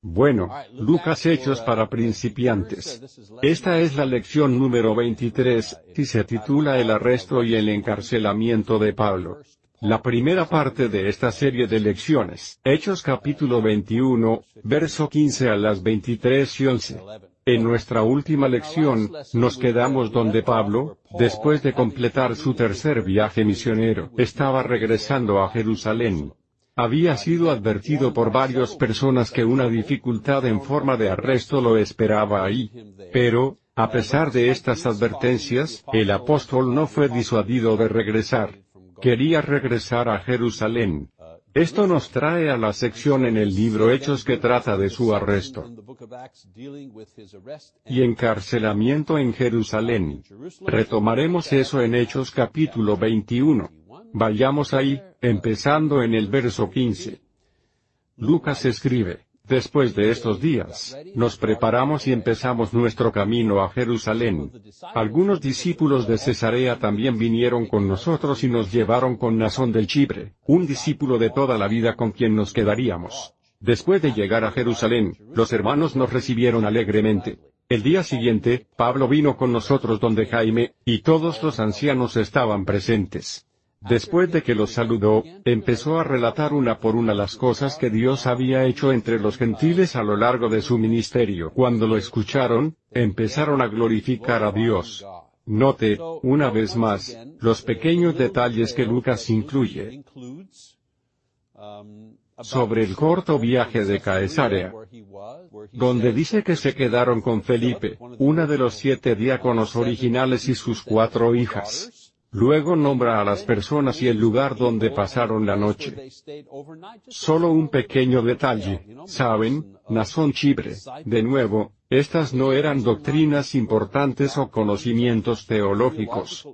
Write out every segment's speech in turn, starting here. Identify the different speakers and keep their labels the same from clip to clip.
Speaker 1: Bueno, Lucas Hechos para principiantes. Esta es la lección número 23, y se titula El arresto y el encarcelamiento de Pablo. La primera parte de esta serie de lecciones, Hechos capítulo 21, verso 15 a las 23 y 11. En nuestra última lección, nos quedamos donde Pablo, después de completar su tercer viaje misionero, estaba regresando a Jerusalén. Había sido advertido por varias personas que una dificultad en forma de arresto lo esperaba ahí. Pero, a pesar de estas advertencias, el apóstol no fue disuadido de regresar. Quería regresar a Jerusalén. Esto nos trae a la sección en el libro Hechos que trata de su arresto y encarcelamiento en Jerusalén. Retomaremos eso en Hechos capítulo 21. Vayamos ahí, empezando en el verso 15. Lucas escribe, Después de estos días, nos preparamos y empezamos nuestro camino a Jerusalén. Algunos discípulos de Cesarea también vinieron con nosotros y nos llevaron con Nazón del Chibre, un discípulo de toda la vida con quien nos quedaríamos. Después de llegar a Jerusalén, los hermanos nos recibieron alegremente. El día siguiente, Pablo vino con nosotros donde Jaime, y todos los ancianos estaban presentes. Después de que los saludó, empezó a relatar una por una las cosas que Dios había hecho entre los gentiles a lo largo de su ministerio. Cuando lo escucharon, empezaron a glorificar a Dios. Note, una vez más, los pequeños detalles que Lucas incluye sobre el corto viaje de Caesarea, donde dice que se quedaron con Felipe, una de los siete diáconos originales y sus cuatro hijas. Luego nombra a las personas y el lugar donde pasaron la noche. Solo un pequeño detalle, ¿saben? Nazón Chibre, de nuevo, estas no eran doctrinas importantes o conocimientos teológicos,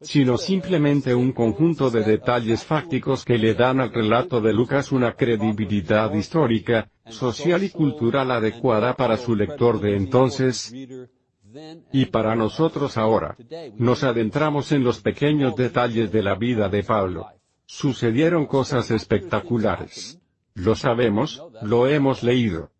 Speaker 1: sino simplemente un conjunto de detalles fácticos que le dan al relato de Lucas una credibilidad histórica, social y cultural adecuada para su lector de entonces, y para nosotros ahora, nos adentramos en los pequeños detalles de la vida de Pablo. Sucedieron cosas espectaculares. Lo sabemos, lo hemos leído.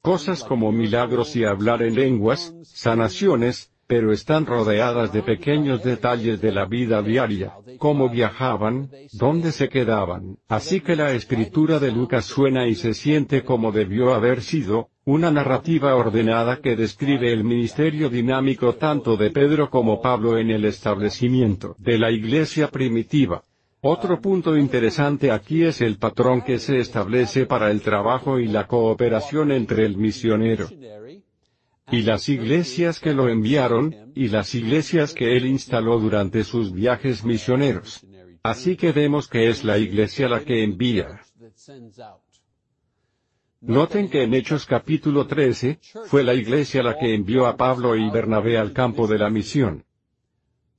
Speaker 1: Cosas como milagros y hablar en lenguas, sanaciones, pero están rodeadas de pequeños detalles de la vida diaria, cómo viajaban, dónde se quedaban. Así que la escritura de Lucas suena y se siente como debió haber sido, una narrativa ordenada que describe el ministerio dinámico tanto de Pedro como Pablo en el establecimiento de la iglesia primitiva. Otro punto interesante aquí es el patrón que se establece para el trabajo y la cooperación entre el misionero y las iglesias que lo enviaron, y las iglesias que él instaló durante sus viajes misioneros. Así que vemos que es la iglesia la que envía. Noten que en Hechos capítulo 13, fue la iglesia la que envió a Pablo y Bernabé al campo de la misión.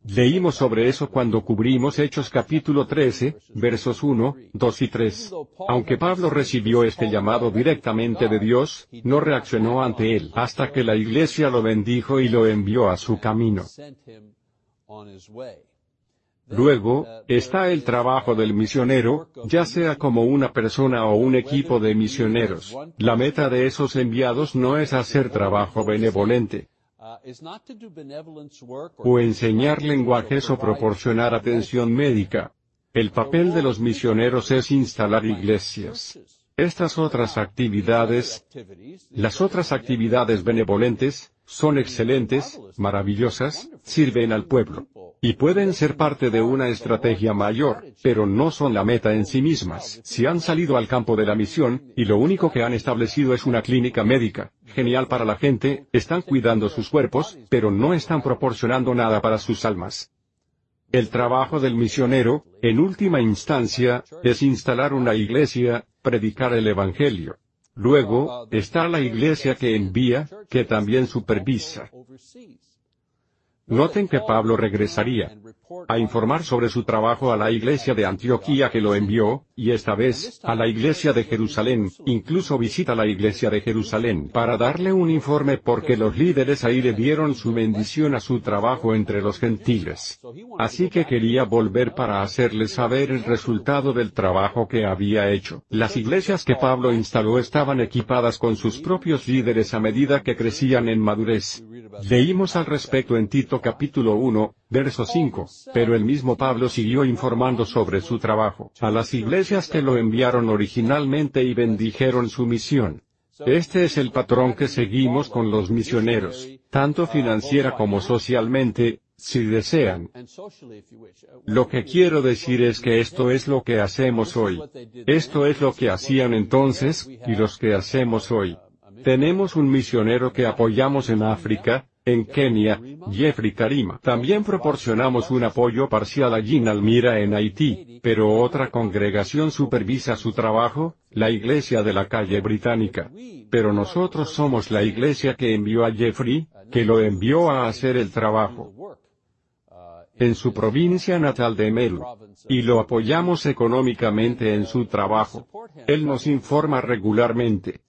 Speaker 1: Leímos sobre eso cuando cubrimos Hechos capítulo 13, versos 1, 2 y 3. Aunque Pablo recibió este llamado directamente de Dios, no reaccionó ante él hasta que la iglesia lo bendijo y lo envió a su camino. Luego, está el trabajo del misionero, ya sea como una persona o un equipo de misioneros. La meta de esos enviados no es hacer trabajo benevolente, o enseñar lenguajes o proporcionar atención médica. El papel de los misioneros es instalar iglesias. Estas otras actividades, las otras actividades benevolentes, son excelentes, maravillosas, sirven al pueblo y pueden ser parte de una estrategia mayor, pero no son la meta en sí mismas. Si han salido al campo de la misión, y lo único que han establecido es una clínica médica, genial para la gente, están cuidando sus cuerpos, pero no están proporcionando nada para sus almas. El trabajo del misionero, en última instancia, es instalar una iglesia, predicar el Evangelio. Luego, está la iglesia que envía, que también supervisa. Noten que Pablo regresaría. A informar sobre su trabajo a la iglesia de Antioquía que lo envió, y esta vez, a la iglesia de Jerusalén, incluso visita la iglesia de Jerusalén para darle un informe porque los líderes ahí le dieron su bendición a su trabajo entre los gentiles. Así que quería volver para hacerle saber el resultado del trabajo que había hecho. Las iglesias que Pablo instaló estaban equipadas con sus propios líderes a medida que crecían en madurez. Leímos al respecto en Tito capítulo 1, verso 5, pero el mismo Pablo siguió informando sobre su trabajo a las iglesias que lo enviaron originalmente y bendijeron su misión. Este es el patrón que seguimos con los misioneros, tanto financiera como socialmente, si desean. Lo que quiero decir es que esto es lo que hacemos hoy. Esto es lo que hacían entonces, y los que hacemos hoy. Tenemos un misionero que apoyamos en África, en Kenia, Jeffrey Karima. También proporcionamos un apoyo parcial allí en Almira en Haití, pero otra congregación supervisa su trabajo, la iglesia de la calle británica. Pero nosotros somos la iglesia que envió a Jeffrey, que lo envió a hacer el trabajo en su provincia natal de Meru, y lo apoyamos económicamente en su trabajo. Él nos informa regularmente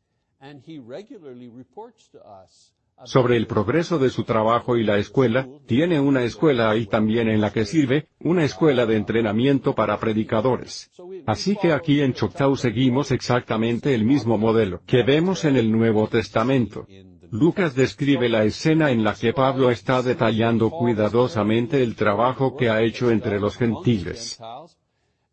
Speaker 1: sobre el progreso de su trabajo y la escuela, tiene una escuela ahí también en la que sirve, una escuela de entrenamiento para predicadores. Así que aquí en Choctaw seguimos exactamente el mismo modelo que vemos en el Nuevo Testamento. Lucas describe la escena en la que Pablo está detallando cuidadosamente el trabajo que ha hecho entre los gentiles.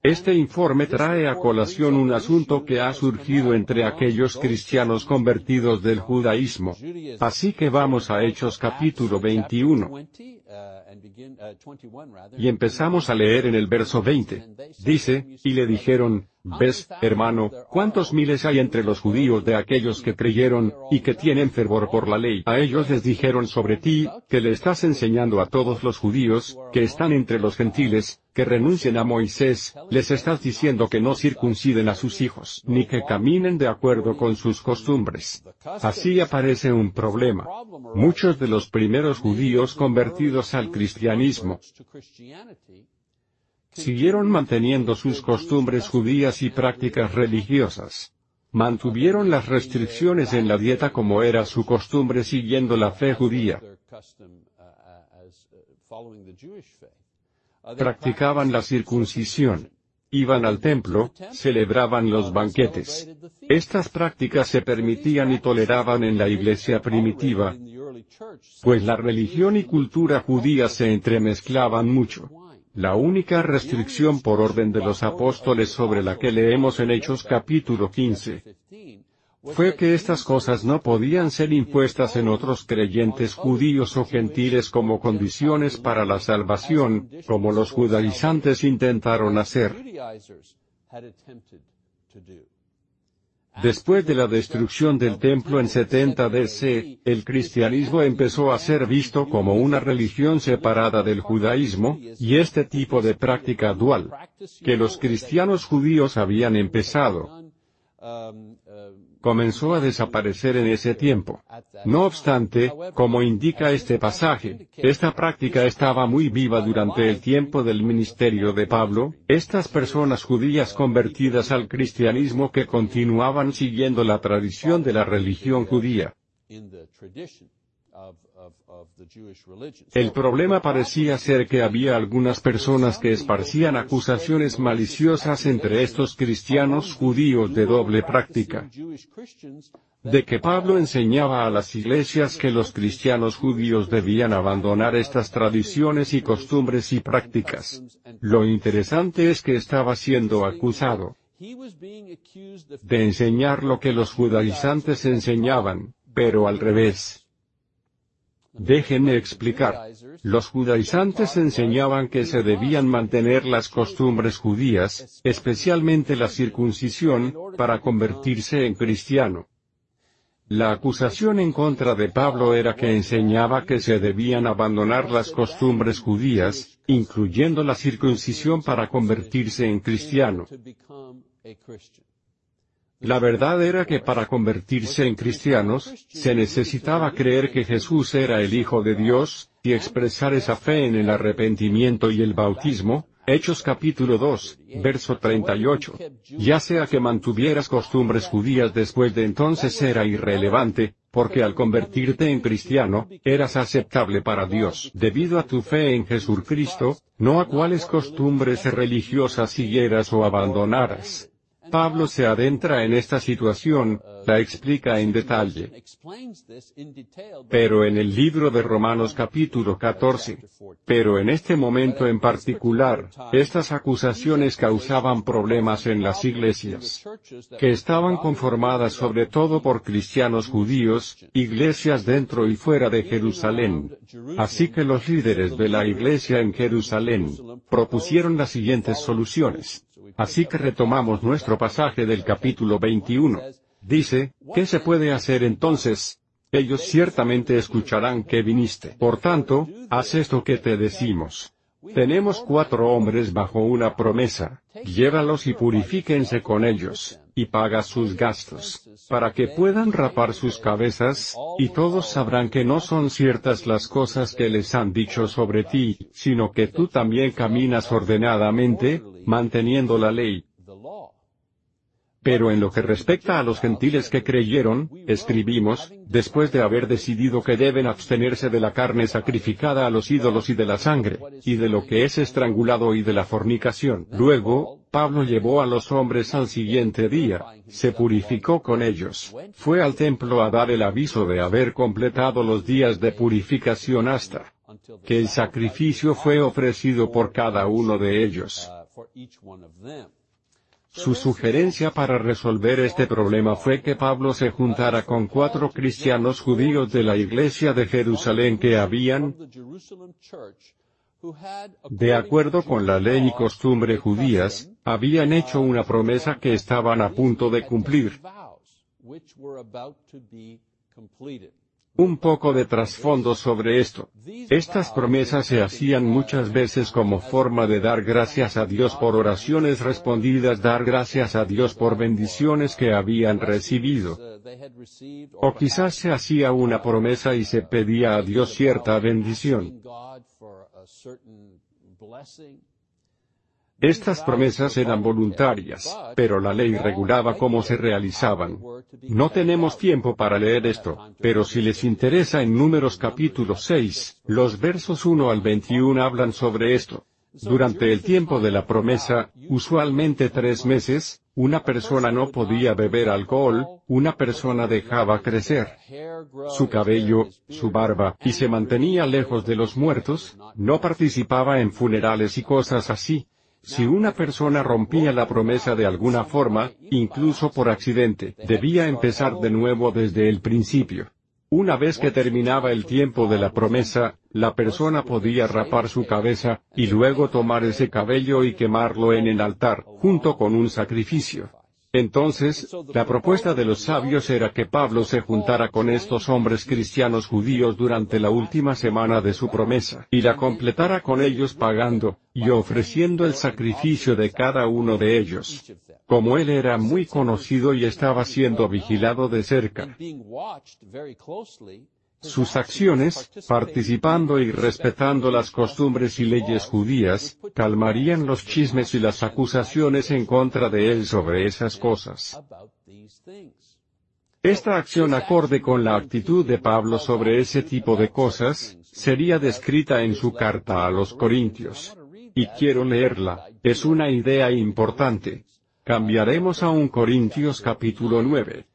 Speaker 1: Este informe trae a colación un asunto que ha surgido entre aquellos cristianos convertidos del judaísmo. Así que vamos a Hechos capítulo 21. Y empezamos a leer en el verso 20. Dice, y le dijeron, ¿Ves, hermano, cuántos miles hay entre los judíos de aquellos que creyeron, y que tienen fervor por la ley? A ellos les dijeron sobre ti, que le estás enseñando a todos los judíos, que están entre los gentiles, que renuncien a Moisés, les estás diciendo que no circunciden a sus hijos, ni que caminen de acuerdo con sus costumbres. Así aparece un problema. Muchos de los primeros judíos convertidos al cristianismo, siguieron manteniendo sus costumbres judías y prácticas religiosas. Mantuvieron las restricciones en la dieta como era su costumbre siguiendo la fe judía. Practicaban la circuncisión. Iban al templo, celebraban los banquetes. Estas prácticas se permitían y toleraban en la iglesia primitiva, pues la religión y cultura judía se entremezclaban mucho. La única restricción por orden de los apóstoles sobre la que leemos en Hechos capítulo 15 fue que estas cosas no podían ser impuestas en otros creyentes judíos o gentiles como condiciones para la salvación, como los judaizantes intentaron hacer. Después de la destrucción del templo en 70 DC, el cristianismo empezó a ser visto como una religión separada del judaísmo, y este tipo de práctica dual, que los cristianos judíos habían empezado, comenzó a desaparecer en ese tiempo. No obstante, como indica este pasaje, esta práctica estaba muy viva durante el tiempo del ministerio de Pablo, estas personas judías convertidas al cristianismo que continuaban siguiendo la tradición de la religión judía. El problema parecía ser que había algunas personas que esparcían acusaciones maliciosas entre estos cristianos judíos de doble práctica. De que Pablo enseñaba a las iglesias que los cristianos judíos debían abandonar estas tradiciones y costumbres y prácticas. Lo interesante es que estaba siendo acusado de enseñar lo que los judaizantes enseñaban, pero al revés. Déjenme explicar. Los judaizantes enseñaban que se debían mantener las costumbres judías, especialmente la circuncisión, para convertirse en cristiano. La acusación en contra de Pablo era que enseñaba que se debían abandonar las costumbres judías, incluyendo la circuncisión para convertirse en cristiano. La verdad era que para convertirse en cristianos, se necesitaba creer que Jesús era el Hijo de Dios, y expresar esa fe en el arrepentimiento y el bautismo, Hechos capítulo 2, verso 38. Ya sea que mantuvieras costumbres judías después de entonces era irrelevante, porque al convertirte en cristiano, eras aceptable para Dios debido a tu fe en Jesucristo, no a cuáles costumbres religiosas siguieras o abandonaras. Pablo se adentra en esta situación, la explica en detalle. Pero en el libro de Romanos capítulo 14. Pero en este momento en particular, estas acusaciones causaban problemas en las iglesias, que estaban conformadas sobre todo por cristianos judíos, iglesias dentro y fuera de Jerusalén. Así que los líderes de la iglesia en Jerusalén, propusieron las siguientes soluciones. Así que retomamos nuestro pasaje del capítulo 21. Dice, ¿qué se puede hacer entonces? Ellos ciertamente escucharán que viniste. Por tanto, haz esto que te decimos. Tenemos cuatro hombres bajo una promesa, llévalos y purifíquense con ellos, y paga sus gastos, para que puedan rapar sus cabezas, y todos sabrán que no son ciertas las cosas que les han dicho sobre ti, sino que tú también caminas ordenadamente, manteniendo la ley. Pero en lo que respecta a los gentiles que creyeron, escribimos, después de haber decidido que deben abstenerse de la carne sacrificada a los ídolos y de la sangre, y de lo que es estrangulado y de la fornicación. Luego, Pablo llevó a los hombres al siguiente día, se purificó con ellos, fue al templo a dar el aviso de haber completado los días de purificación hasta que el sacrificio fue ofrecido por cada uno de ellos. Su sugerencia para resolver este problema fue que Pablo se juntara con cuatro cristianos judíos de la iglesia de Jerusalén que habían, de acuerdo con la ley y costumbre judías, habían hecho una promesa que estaban a punto de cumplir. Un poco de trasfondo sobre esto. Estas promesas se hacían muchas veces como forma de dar gracias a Dios por oraciones respondidas, dar gracias a Dios por bendiciones que habían recibido. O quizás se hacía una promesa y se pedía a Dios cierta bendición. Estas promesas eran voluntarias, pero la ley regulaba cómo se realizaban. No tenemos tiempo para leer esto, pero si les interesa en Números capítulo 6, los versos 1 al 21 hablan sobre esto. Durante el tiempo de la promesa, usualmente tres meses, una persona no podía beber alcohol, una persona dejaba crecer su cabello, su barba, y se mantenía lejos de los muertos, no participaba en funerales y cosas así. Si una persona rompía la promesa de alguna forma, incluso por accidente, debía empezar de nuevo desde el principio. Una vez que terminaba el tiempo de la promesa, la persona podía rapar su cabeza, y luego tomar ese cabello y quemarlo en el altar, junto con un sacrificio. Entonces, la propuesta de los sabios era que Pablo se juntara con estos hombres cristianos judíos durante la última semana de su promesa, y la completara con ellos pagando, y ofreciendo el sacrificio de cada uno de ellos. Como él era muy conocido y estaba siendo vigilado de cerca, sus acciones, participando y respetando las costumbres y leyes judías, calmarían los chismes y las acusaciones en contra de él sobre esas cosas. Esta acción acorde con la actitud de Pablo sobre ese tipo de cosas, sería descrita en su carta a los Corintios. Y quiero leerla, es una idea importante. Cambiaremos a un Corintios capítulo 9.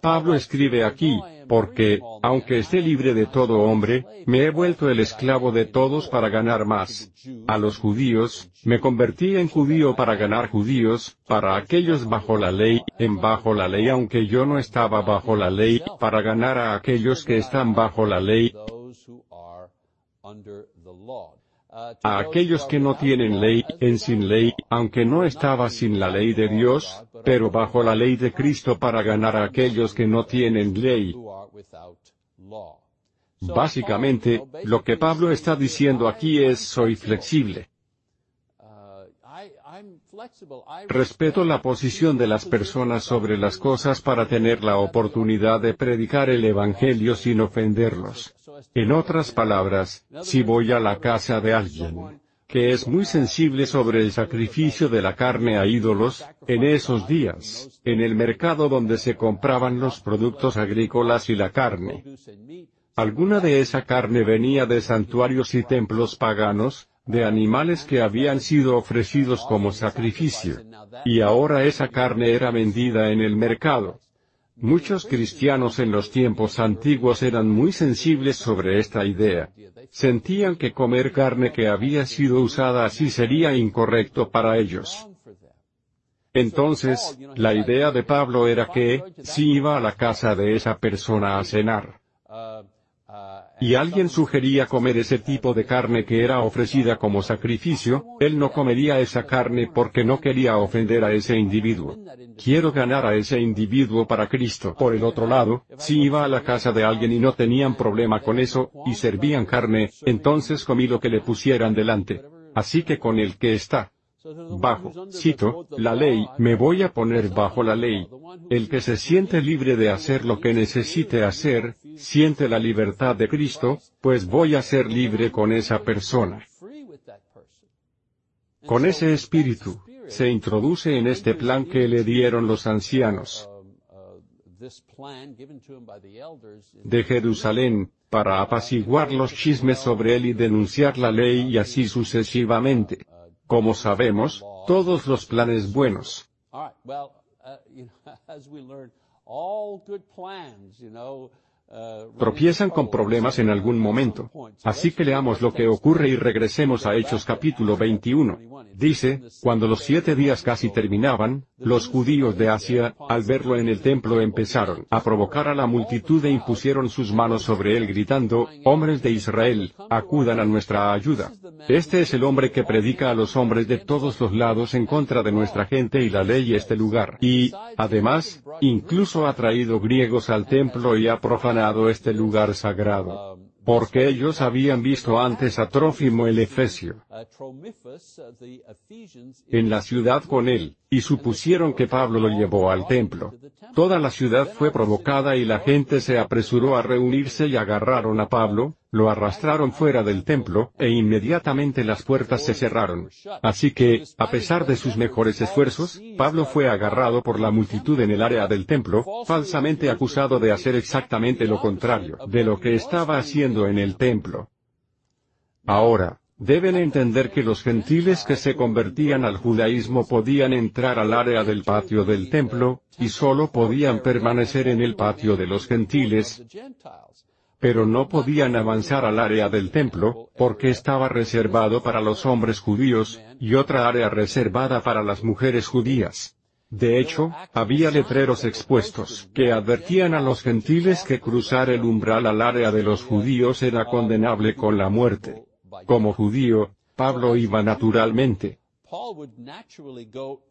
Speaker 1: Pablo escribe aquí, porque, aunque esté libre de todo hombre, me he vuelto el esclavo de todos para ganar más. A los judíos, me convertí en judío para ganar judíos, para aquellos bajo la ley, en bajo la ley aunque yo no estaba bajo la ley, para ganar a aquellos que están bajo la ley a aquellos que no tienen ley, en sin ley, aunque no estaba sin la ley de Dios, pero bajo la ley de Cristo para ganar a aquellos que no tienen ley. Básicamente, lo que Pablo está diciendo aquí es soy flexible. Respeto la posición de las personas sobre las cosas para tener la oportunidad de predicar el Evangelio sin ofenderlos. En otras palabras, si voy a la casa de alguien que es muy sensible sobre el sacrificio de la carne a ídolos, en esos días, en el mercado donde se compraban los productos agrícolas y la carne. Alguna de esa carne venía de santuarios y templos paganos, de animales que habían sido ofrecidos como sacrificio. Y ahora esa carne era vendida en el mercado. Muchos cristianos en los tiempos antiguos eran muy sensibles sobre esta idea. Sentían que comer carne que había sido usada así sería incorrecto para ellos. Entonces, la idea de Pablo era que, si iba a la casa de esa persona a cenar, y alguien sugería comer ese tipo de carne que era ofrecida como sacrificio, él no comería esa carne porque no quería ofender a ese individuo. Quiero ganar a ese individuo para Cristo. Por el otro lado, si iba a la casa de alguien y no tenían problema con eso, y servían carne, entonces comí lo que le pusieran delante. Así que con el que está bajo, cito, la ley, me voy a poner bajo la ley. El que se siente libre de hacer lo que necesite hacer, siente la libertad de Cristo, pues voy a ser libre con esa persona. Con ese espíritu, se introduce en este plan que le dieron los ancianos de Jerusalén, para apaciguar los chismes sobre él y denunciar la ley y así sucesivamente. Como sabemos, todos los planes buenos tropiezan con problemas en algún momento. Así que leamos lo que ocurre y regresemos a Hechos capítulo 21. Dice, cuando los siete días casi terminaban, los judíos de Asia, al verlo en el templo empezaron a provocar a la multitud e impusieron sus manos sobre él gritando, hombres de Israel, acudan a nuestra ayuda. Este es el hombre que predica a los hombres de todos los lados en contra de nuestra gente y la ley y este lugar. Y, además, incluso ha traído griegos al templo y ha profanado este lugar sagrado porque ellos habían visto antes a Trófimo el Efesio en la ciudad con él, y supusieron que Pablo lo llevó al templo. Toda la ciudad fue provocada y la gente se apresuró a reunirse y agarraron a Pablo, lo arrastraron fuera del templo, e inmediatamente las puertas se cerraron. Así que, a pesar de sus mejores esfuerzos, Pablo fue agarrado por la multitud en el área del templo, falsamente acusado de hacer exactamente lo contrario de lo que estaba haciendo en el templo. Ahora, Deben entender que los gentiles que se convertían al judaísmo podían entrar al área del patio del templo, y solo podían permanecer en el patio de los gentiles, pero no podían avanzar al área del templo, porque estaba reservado para los hombres judíos, y otra área reservada para las mujeres judías. De hecho, había letreros expuestos que advertían a los gentiles que cruzar el umbral al área de los judíos era condenable con la muerte. Como judío, Pablo iba naturalmente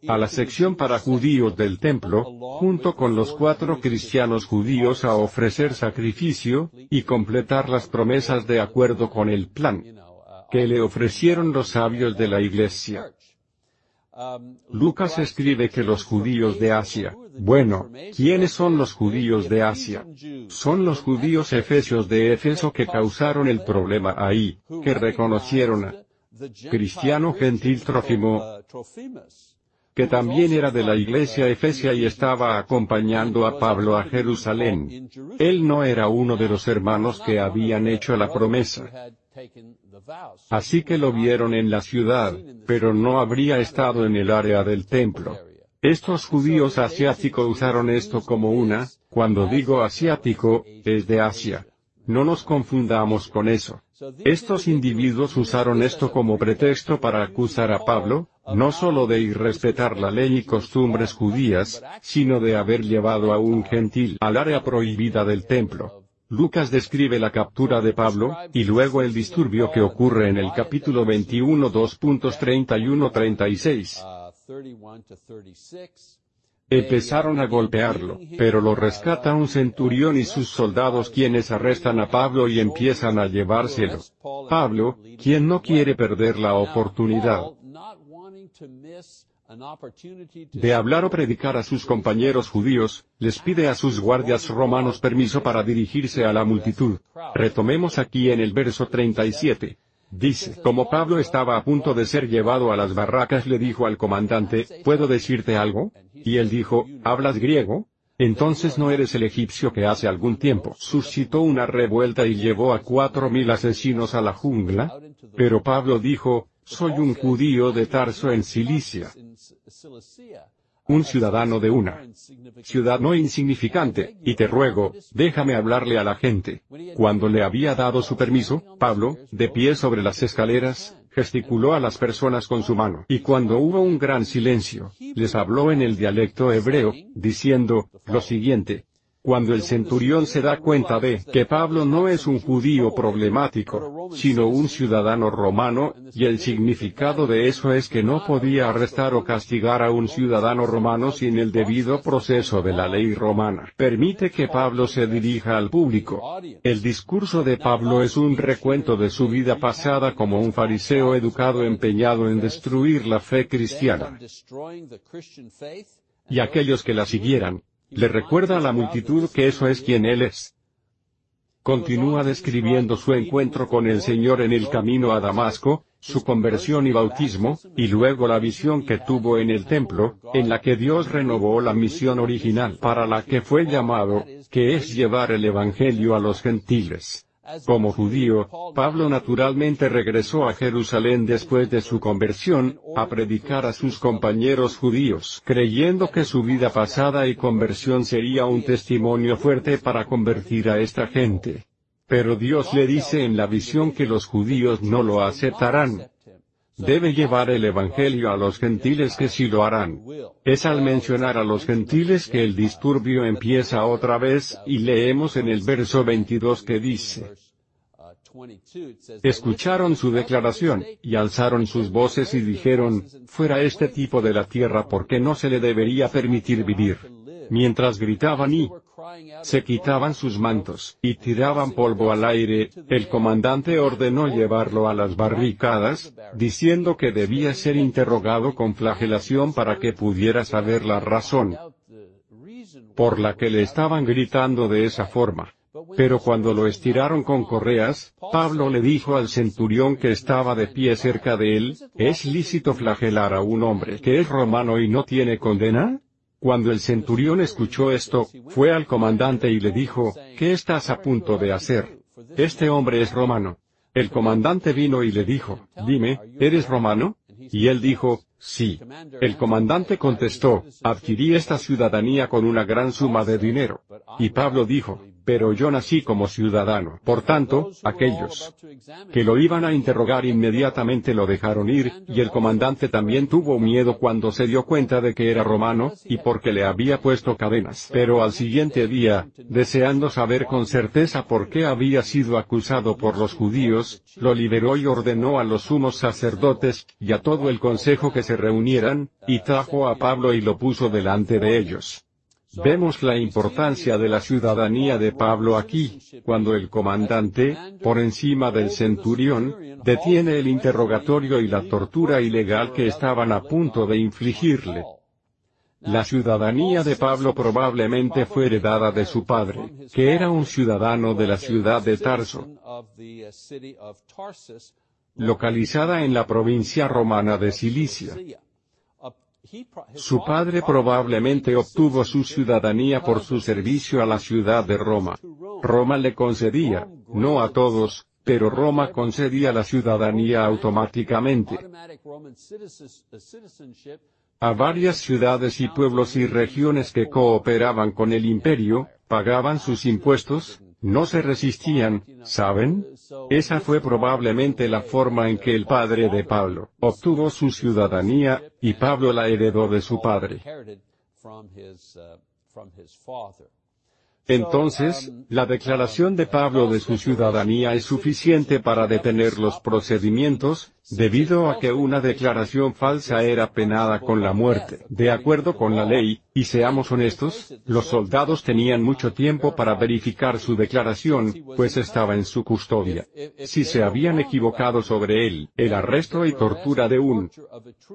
Speaker 1: a la sección para judíos del templo, junto con los cuatro cristianos judíos a ofrecer sacrificio, y completar las promesas de acuerdo con el plan que le ofrecieron los sabios de la iglesia. Lucas escribe que los judíos de Asia, bueno, ¿quiénes son los judíos de Asia? Son los judíos efesios de Éfeso que causaron el problema ahí, que reconocieron a cristiano gentil Trófimo, que también era de la iglesia efesia y estaba acompañando a Pablo a Jerusalén. Él no era uno de los hermanos que habían hecho la promesa. Así que lo vieron en la ciudad, pero no habría estado en el área del templo. Estos judíos asiáticos usaron esto como una, cuando digo asiático, es de Asia. No nos confundamos con eso. Estos individuos usaron esto como pretexto para acusar a Pablo, no solo de irrespetar la ley y costumbres judías, sino de haber llevado a un gentil al área prohibida del templo. Lucas describe la captura de Pablo, y luego el disturbio que ocurre en el capítulo 21 2.31-36. Empezaron a golpearlo, pero lo rescata un centurión y sus soldados quienes arrestan a Pablo y empiezan a llevárselo. Pablo, quien no quiere perder la oportunidad de hablar o predicar a sus compañeros judíos, les pide a sus guardias romanos permiso para dirigirse a la multitud. Retomemos aquí en el verso 37. Dice, como Pablo estaba a punto de ser llevado a las barracas le dijo al comandante, ¿puedo decirte algo? Y él dijo, ¿hablas griego? Entonces no eres el egipcio que hace algún tiempo suscitó una revuelta y llevó a cuatro mil asesinos a la jungla? Pero Pablo dijo, soy un judío de Tarso en Cilicia un ciudadano de una ciudad no insignificante, y te ruego, déjame hablarle a la gente. Cuando le había dado su permiso, Pablo, de pie sobre las escaleras, gesticuló a las personas con su mano. Y cuando hubo un gran silencio, les habló en el dialecto hebreo, diciendo, lo siguiente, cuando el centurión se da cuenta de que Pablo no es un judío problemático, sino un ciudadano romano, y el significado de eso es que no podía arrestar o castigar a un ciudadano romano sin el debido proceso de la ley romana. Permite que Pablo se dirija al público. El discurso de Pablo es un recuento de su vida pasada como un fariseo educado empeñado en destruir la fe cristiana. Y aquellos que la siguieran, le recuerda a la multitud que eso es quien Él es. Continúa describiendo su encuentro con el Señor en el camino a Damasco, su conversión y bautismo, y luego la visión que tuvo en el templo, en la que Dios renovó la misión original para la que fue llamado, que es llevar el Evangelio a los gentiles. Como judío, Pablo naturalmente regresó a Jerusalén después de su conversión, a predicar a sus compañeros judíos, creyendo que su vida pasada y conversión sería un testimonio fuerte para convertir a esta gente. Pero Dios le dice en la visión que los judíos no lo aceptarán, debe llevar el Evangelio a los gentiles que sí lo harán. Es al mencionar a los gentiles que el disturbio empieza otra vez, y leemos en el verso 22 que dice, Escucharon su declaración, y alzaron sus voces y dijeron, fuera este tipo de la tierra porque no se le debería permitir vivir. Mientras gritaban y se quitaban sus mantos, y tiraban polvo al aire, el comandante ordenó llevarlo a las barricadas, diciendo que debía ser interrogado con flagelación para que pudiera saber la razón por la que le estaban gritando de esa forma. Pero cuando lo estiraron con correas, Pablo le dijo al centurión que estaba de pie cerca de él, ¿es lícito flagelar a un hombre que es romano y no tiene condena? Cuando el centurión escuchó esto, fue al comandante y le dijo, ¿qué estás a punto de hacer? Este hombre es romano. El comandante vino y le dijo, dime, ¿eres romano? Y él dijo, sí. El comandante contestó, adquirí esta ciudadanía con una gran suma de dinero. Y Pablo dijo, pero yo nací como ciudadano. Por tanto, aquellos que lo iban a interrogar inmediatamente lo dejaron ir, y el comandante también tuvo miedo cuando se dio cuenta de que era romano, y porque le había puesto cadenas. Pero al siguiente día, deseando saber con certeza por qué había sido acusado por los judíos, lo liberó y ordenó a los sumos sacerdotes, y a todo el consejo que se reunieran, y trajo a Pablo y lo puso delante de ellos. Vemos la importancia de la ciudadanía de Pablo aquí, cuando el comandante, por encima del centurión, detiene el interrogatorio y la tortura ilegal que estaban a punto de infligirle. La ciudadanía de Pablo probablemente fue heredada de su padre, que era un ciudadano de la ciudad de Tarso, localizada en la provincia romana de Cilicia. Su padre probablemente obtuvo su ciudadanía por su servicio a la ciudad de Roma. Roma le concedía, no a todos, pero Roma concedía la ciudadanía automáticamente a varias ciudades y pueblos y regiones que cooperaban con el imperio, pagaban sus impuestos, no se resistían, ¿saben? Esa fue probablemente la forma en que el padre de Pablo obtuvo su ciudadanía, y Pablo la heredó de su padre. Entonces, la declaración de Pablo de su ciudadanía es suficiente para detener los procedimientos, debido a que una declaración falsa era penada con la muerte, de acuerdo con la ley, y seamos honestos, los soldados tenían mucho tiempo para verificar su declaración, pues estaba en su custodia. Si se habían equivocado sobre él, el arresto y tortura de un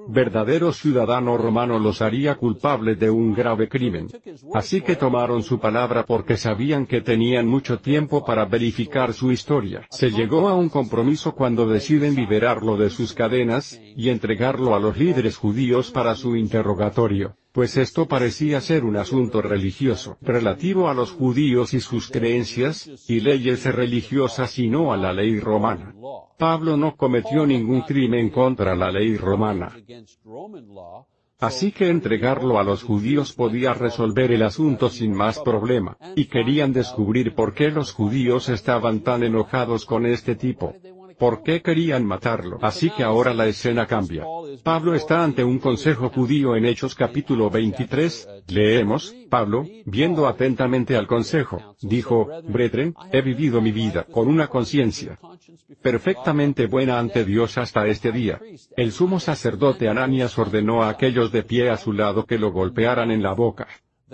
Speaker 1: verdadero ciudadano romano los haría culpable de un grave crimen. Así que tomaron su palabra porque sabían que tenían mucho tiempo para verificar su historia. Se llegó a un compromiso cuando deciden liberarlo de sus cadenas, y entregarlo a los líderes judíos para su interrogatorio pues esto parecía ser un asunto religioso, relativo a los judíos y sus creencias, y leyes religiosas y no a la ley romana. Pablo no cometió ningún crimen contra la ley romana. Así que entregarlo a los judíos podía resolver el asunto sin más problema, y querían descubrir por qué los judíos estaban tan enojados con este tipo. ¿Por qué querían matarlo? Así que ahora la escena cambia. Pablo está ante un consejo judío en Hechos capítulo 23, leemos, Pablo, viendo atentamente al consejo, dijo, Brethren, he vivido mi vida con una conciencia perfectamente buena ante Dios hasta este día. El sumo sacerdote Ananias ordenó a aquellos de pie a su lado que lo golpearan en la boca.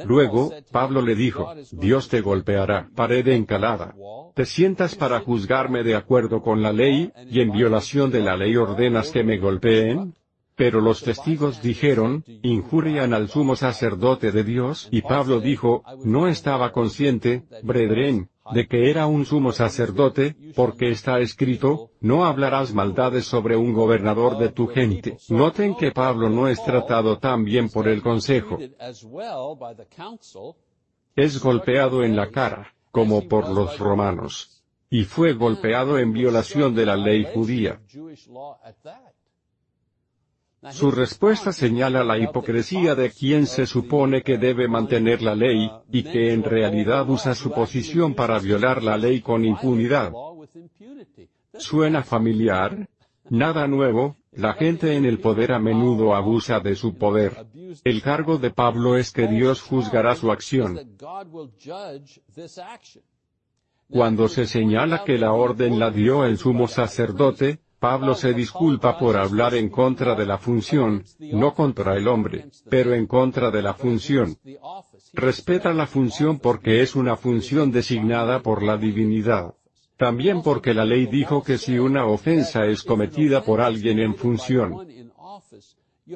Speaker 1: Luego, Pablo le dijo, Dios te golpeará, pared encalada. Te sientas para juzgarme de acuerdo con la ley, y en violación de la ley ordenas que me golpeen. Pero los testigos dijeron, injurian al sumo sacerdote de Dios, y Pablo dijo, no estaba consciente, brethren, de que era un sumo sacerdote, porque está escrito, no hablarás maldades sobre un gobernador de tu gente. Noten que Pablo no es tratado tan bien por el consejo. Es golpeado en la cara, como por los romanos. Y fue golpeado en violación de la ley judía. Su respuesta señala la hipocresía de quien se supone que debe mantener la ley, y que en realidad usa su posición para violar la ley con impunidad. ¿Suena familiar? Nada nuevo, la gente en el poder a menudo abusa de su poder. El cargo de Pablo es que Dios juzgará su acción. Cuando se señala que la orden la dio el sumo sacerdote, Pablo se disculpa por hablar en contra de la función, no contra el hombre, pero en contra de la función. Respeta la función porque es una función designada por la divinidad. También porque la ley dijo que si una ofensa es cometida por alguien en función,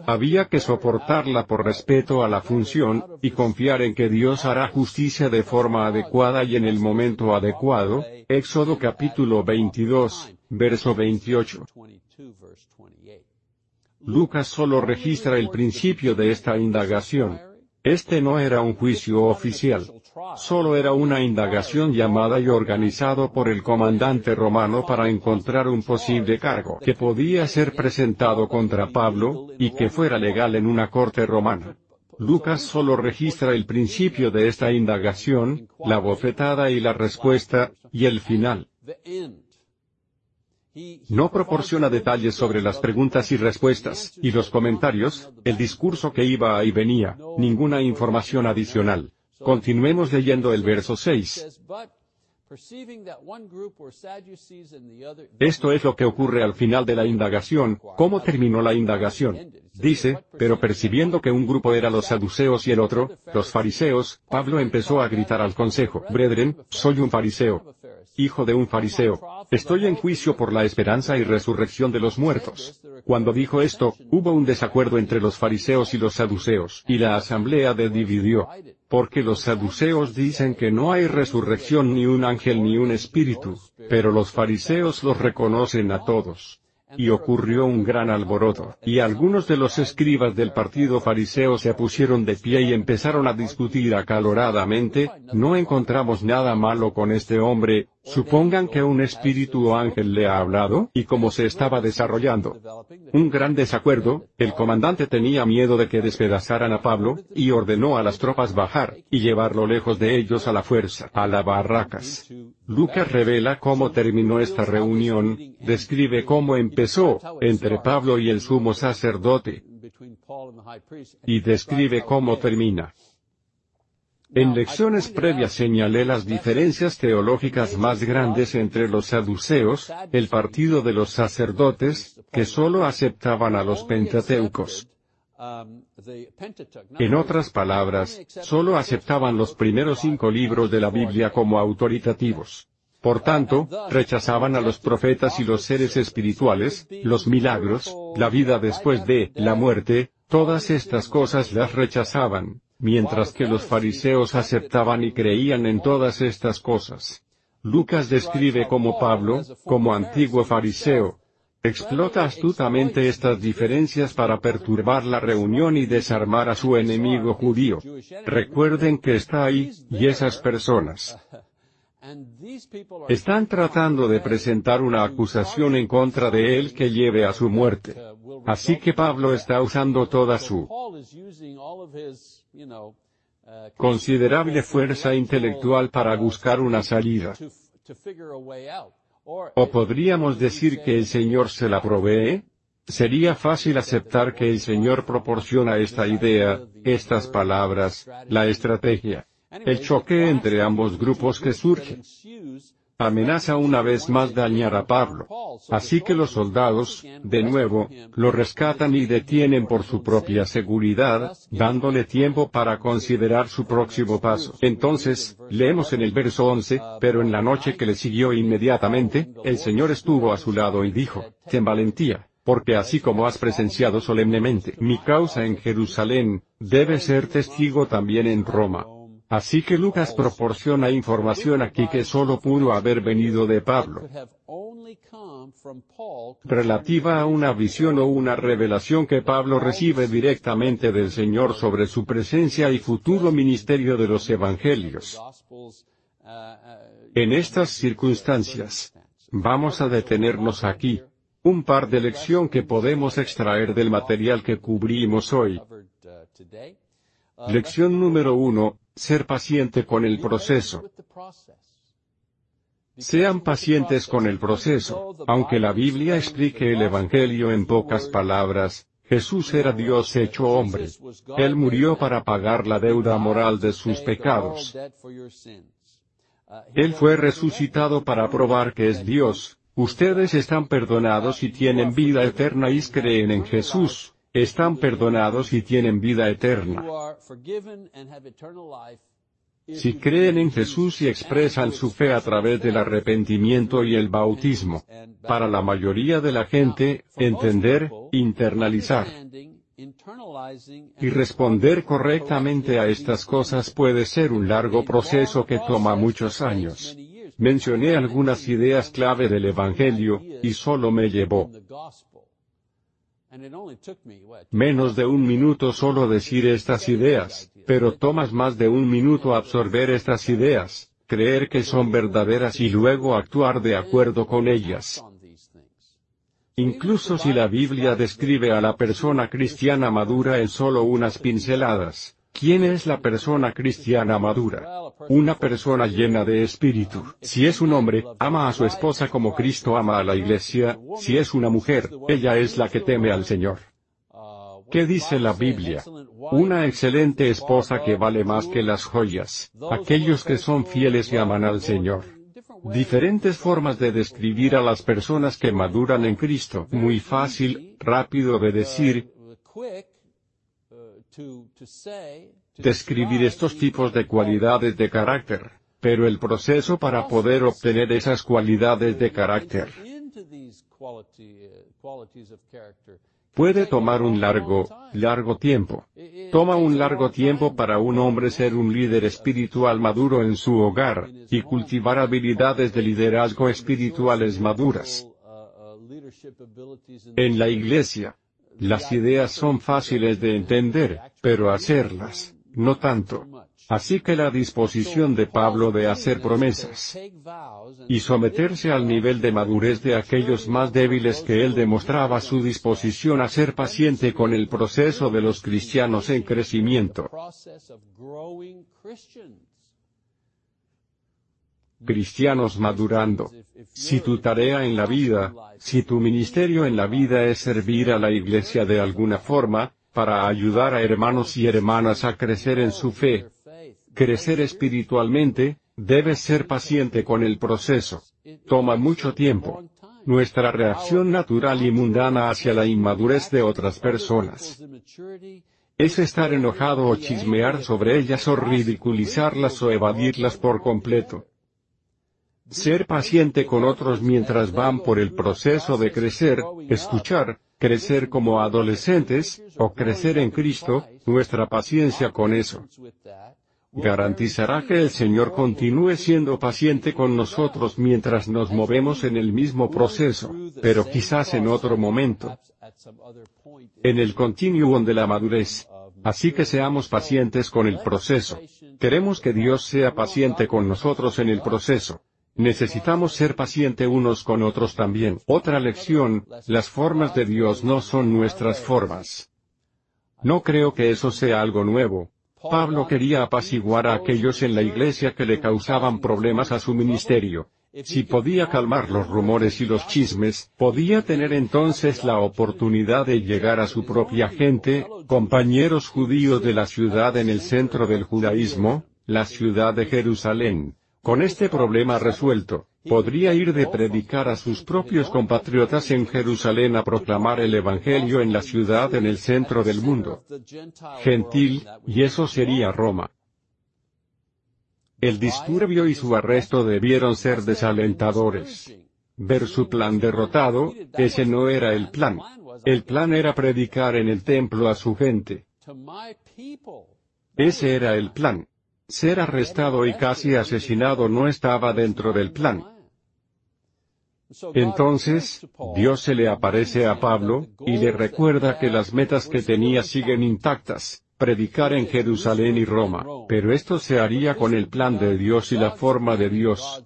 Speaker 1: había que soportarla por respeto a la función, y confiar en que Dios hará justicia de forma adecuada y en el momento adecuado. Éxodo capítulo 22, verso 28. Lucas solo registra el principio de esta indagación. Este no era un juicio oficial. Solo era una indagación llamada y organizado por el comandante romano para encontrar un posible cargo que podía ser presentado contra Pablo, y que fuera legal en una corte romana. Lucas solo registra el principio de esta indagación, la bofetada y la respuesta, y el final. No proporciona detalles sobre las preguntas y respuestas, y los comentarios, el discurso que iba y venía, ninguna información adicional. Continuemos leyendo el verso 6. Esto es lo que ocurre al final de la indagación. ¿Cómo terminó la indagación? Dice, pero percibiendo que un grupo era los saduceos y el otro, los fariseos, Pablo empezó a gritar al consejo, Brethren, soy un fariseo. Hijo de un fariseo. Estoy en juicio por la esperanza y resurrección de los muertos. Cuando dijo esto, hubo un desacuerdo entre los fariseos y los saduceos, y la asamblea de dividió. Porque los saduceos dicen que no hay resurrección ni un ángel ni un espíritu, pero los fariseos los reconocen a todos. Y ocurrió un gran alboroto, y algunos de los escribas del partido fariseo se pusieron de pie y empezaron a discutir acaloradamente, no encontramos nada malo con este hombre, Supongan que un espíritu o ángel le ha hablado, y cómo se estaba desarrollando. Un gran desacuerdo, el comandante tenía miedo de que despedazaran a Pablo, y ordenó a las tropas bajar, y llevarlo lejos de ellos a la fuerza, a las barracas. Lucas revela cómo terminó esta reunión, describe cómo empezó, entre Pablo y el sumo sacerdote, y describe cómo termina. En lecciones previas señalé las diferencias teológicas más grandes entre los saduceos, el partido de los sacerdotes, que solo aceptaban a los pentateucos. En otras palabras, solo aceptaban los primeros cinco libros de la Biblia como autoritativos. Por tanto, rechazaban a los profetas y los seres espirituales, los milagros, la vida después de la muerte, todas estas cosas las rechazaban mientras que los fariseos aceptaban y creían en todas estas cosas. Lucas describe cómo Pablo, como antiguo fariseo, explota astutamente estas diferencias para perturbar la reunión y desarmar a su enemigo judío. Recuerden que está ahí, y esas personas están tratando de presentar una acusación en contra de él que lleve a su muerte. Así que Pablo está usando toda su considerable fuerza intelectual para buscar una salida. ¿O podríamos decir que el Señor se la provee? Sería fácil aceptar que el Señor proporciona esta idea, estas palabras, la estrategia. El choque entre ambos grupos que surge amenaza una vez más dañar a Pablo. Así que los soldados, de nuevo, lo rescatan y detienen por su propia seguridad, dándole tiempo para considerar su próximo paso. Entonces, leemos en el verso 11, pero en la noche que le siguió inmediatamente, el Señor estuvo a su lado y dijo, ten valentía, porque así como has presenciado solemnemente mi causa en Jerusalén, debes ser testigo también en Roma. Así que Lucas proporciona información aquí que solo pudo haber venido de Pablo, relativa a una visión o una revelación que Pablo recibe directamente del Señor sobre su presencia y futuro ministerio de los evangelios. En estas circunstancias, vamos a detenernos aquí, un par de lección que podemos extraer del material que cubrimos hoy. Lección número uno, ser paciente con el proceso. Sean pacientes con el proceso, aunque la Biblia explique el Evangelio en pocas palabras, Jesús era Dios hecho hombre. Él murió para pagar la deuda moral de sus pecados. Él fue resucitado para probar que es Dios. Ustedes están perdonados y tienen vida eterna y creen en Jesús están perdonados y tienen vida eterna. Si creen en Jesús y expresan su fe a través del arrepentimiento y el bautismo. Para la mayoría de la gente, entender, internalizar y responder correctamente a estas cosas puede ser un largo proceso que toma muchos años. Mencioné algunas ideas clave del Evangelio, y solo me llevó Menos de un minuto solo decir estas ideas, pero tomas más de un minuto absorber estas ideas, creer que son verdaderas y luego actuar de acuerdo con ellas. Incluso si la Biblia describe a la persona cristiana madura en solo unas pinceladas, ¿Quién es la persona cristiana madura? Una persona llena de espíritu. Si es un hombre, ama a su esposa como Cristo ama a la iglesia, si es una mujer, ella es la que teme al Señor. ¿Qué dice la Biblia? Una excelente esposa que vale más que las joyas, aquellos que son fieles y aman al Señor. Diferentes formas de describir a las personas que maduran en Cristo. Muy fácil, rápido de decir, describir estos tipos de cualidades de carácter, pero el proceso para poder obtener esas cualidades de carácter puede tomar un largo, largo tiempo. Toma un largo tiempo para un hombre ser un líder espiritual maduro en su hogar, y cultivar habilidades de liderazgo espirituales maduras. En la iglesia, las ideas son fáciles de entender, pero hacerlas, no tanto. Así que la disposición de Pablo de hacer promesas y someterse al nivel de madurez de aquellos más débiles que él demostraba su disposición a ser paciente con el proceso de los cristianos en crecimiento cristianos madurando. Si tu tarea en la vida, si tu ministerio en la vida es servir a la iglesia de alguna forma, para ayudar a hermanos y hermanas a crecer en su fe, Crecer espiritualmente, debes ser paciente con el proceso. Toma mucho tiempo. Nuestra reacción natural y mundana hacia la inmadurez de otras personas es estar enojado o chismear sobre ellas o ridiculizarlas o evadirlas por completo. Ser paciente con otros mientras van por el proceso de crecer, escuchar, crecer como adolescentes, o crecer en Cristo, nuestra paciencia con eso garantizará que el Señor continúe siendo paciente con nosotros mientras nos movemos en el mismo proceso, pero quizás en otro momento. En el continuum de la madurez. Así que seamos pacientes con el proceso. Queremos que Dios sea paciente con nosotros en el proceso. Necesitamos ser paciente unos con otros también. Otra lección, las formas de Dios no son nuestras formas. No creo que eso sea algo nuevo. Pablo quería apaciguar a aquellos en la iglesia que le causaban problemas a su ministerio. Si podía calmar los rumores y los chismes, podía tener entonces la oportunidad de llegar a su propia gente, compañeros judíos de la ciudad en el centro del judaísmo, la ciudad de Jerusalén. Con este problema resuelto, podría ir de predicar a sus propios compatriotas en Jerusalén a proclamar el Evangelio en la ciudad en el centro del mundo gentil, y eso sería Roma. El disturbio y su arresto debieron ser desalentadores. Ver su plan derrotado, ese no era el plan. El plan era predicar en el templo a su gente. Ese era el plan. Ser arrestado y casi asesinado no estaba dentro del plan. Entonces, Dios se le aparece a Pablo, y le recuerda que las metas que tenía siguen intactas, predicar en Jerusalén y Roma, pero esto se haría con el plan de Dios y la forma de Dios,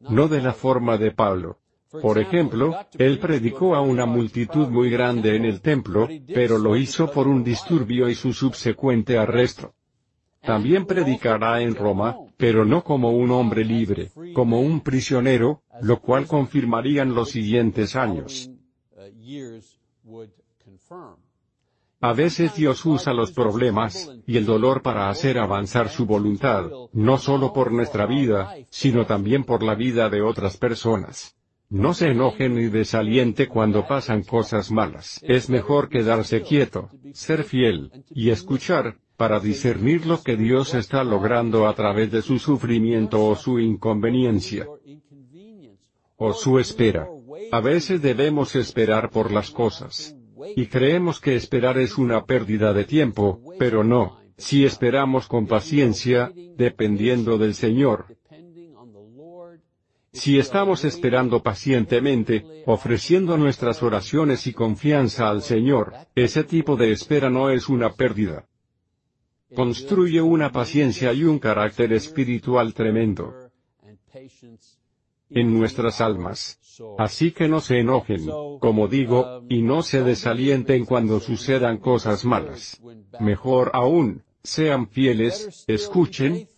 Speaker 1: no de la forma de Pablo. Por ejemplo, él predicó a una multitud muy grande en el templo, pero lo hizo por un disturbio y su subsecuente arresto. También predicará en Roma, pero no como un hombre libre, como un prisionero, lo cual confirmarían los siguientes años. A veces Dios usa los problemas, y el dolor para hacer avanzar su voluntad, no solo por nuestra vida, sino también por la vida de otras personas. No se enoje ni desaliente cuando pasan cosas malas. Es mejor quedarse quieto, ser fiel, y escuchar, para discernir lo que Dios está logrando a través de su sufrimiento o su inconveniencia, o su espera. A veces debemos esperar por las cosas. Y creemos que esperar es una pérdida de tiempo, pero no, si esperamos con paciencia, dependiendo del Señor. Si estamos esperando pacientemente, ofreciendo nuestras oraciones y confianza al Señor, ese tipo de espera no es una pérdida construye una paciencia y un carácter espiritual tremendo en nuestras almas. Así que no se enojen, como digo, y no se desalienten cuando sucedan cosas malas. Mejor aún, sean fieles, escuchen,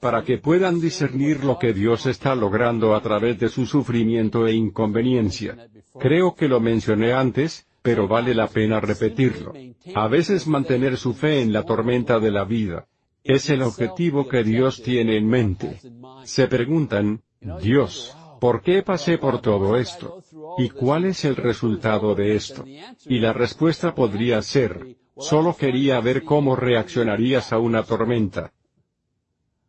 Speaker 1: para que puedan discernir lo que Dios está logrando a través de su sufrimiento e inconveniencia. Creo que lo mencioné antes, pero vale la pena repetirlo. A veces mantener su fe en la tormenta de la vida. Es el objetivo que Dios tiene en mente. Se preguntan, Dios, ¿por qué pasé por todo esto? ¿Y cuál es el resultado de esto? Y la respuesta podría ser, solo quería ver cómo reaccionarías a una tormenta.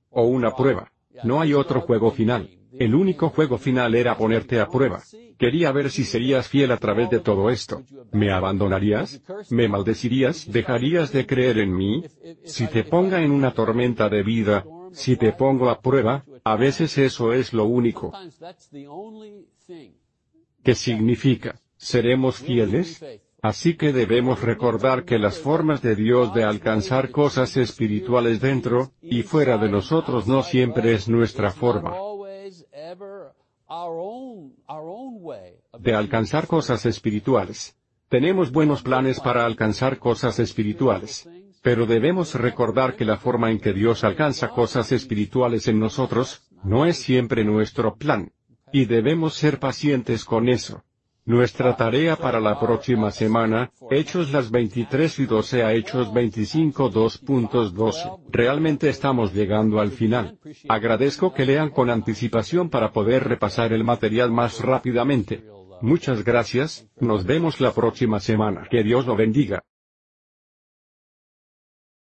Speaker 1: O una prueba. No hay otro juego final. El único juego final era ponerte a prueba. Quería ver si serías fiel a través de todo esto. ¿Me abandonarías? ¿Me maldecirías? ¿Dejarías de creer en mí? Si te ponga en una tormenta de vida, si te pongo a prueba, a veces eso es lo único. ¿Qué significa? ¿Seremos fieles? Así que debemos recordar que las formas de Dios de alcanzar cosas espirituales dentro, y fuera de nosotros no siempre es nuestra forma de alcanzar cosas espirituales. Tenemos buenos planes para alcanzar cosas espirituales. Pero debemos recordar que la forma en que Dios alcanza cosas espirituales en nosotros, no es siempre nuestro plan. Y debemos ser pacientes con eso. Nuestra tarea para la próxima semana, Hechos las 23 y 12 a Hechos 25 2.12. Realmente estamos llegando al final. Agradezco que lean con anticipación para poder repasar el material más rápidamente. Muchas gracias, nos vemos la próxima semana. Que Dios lo bendiga.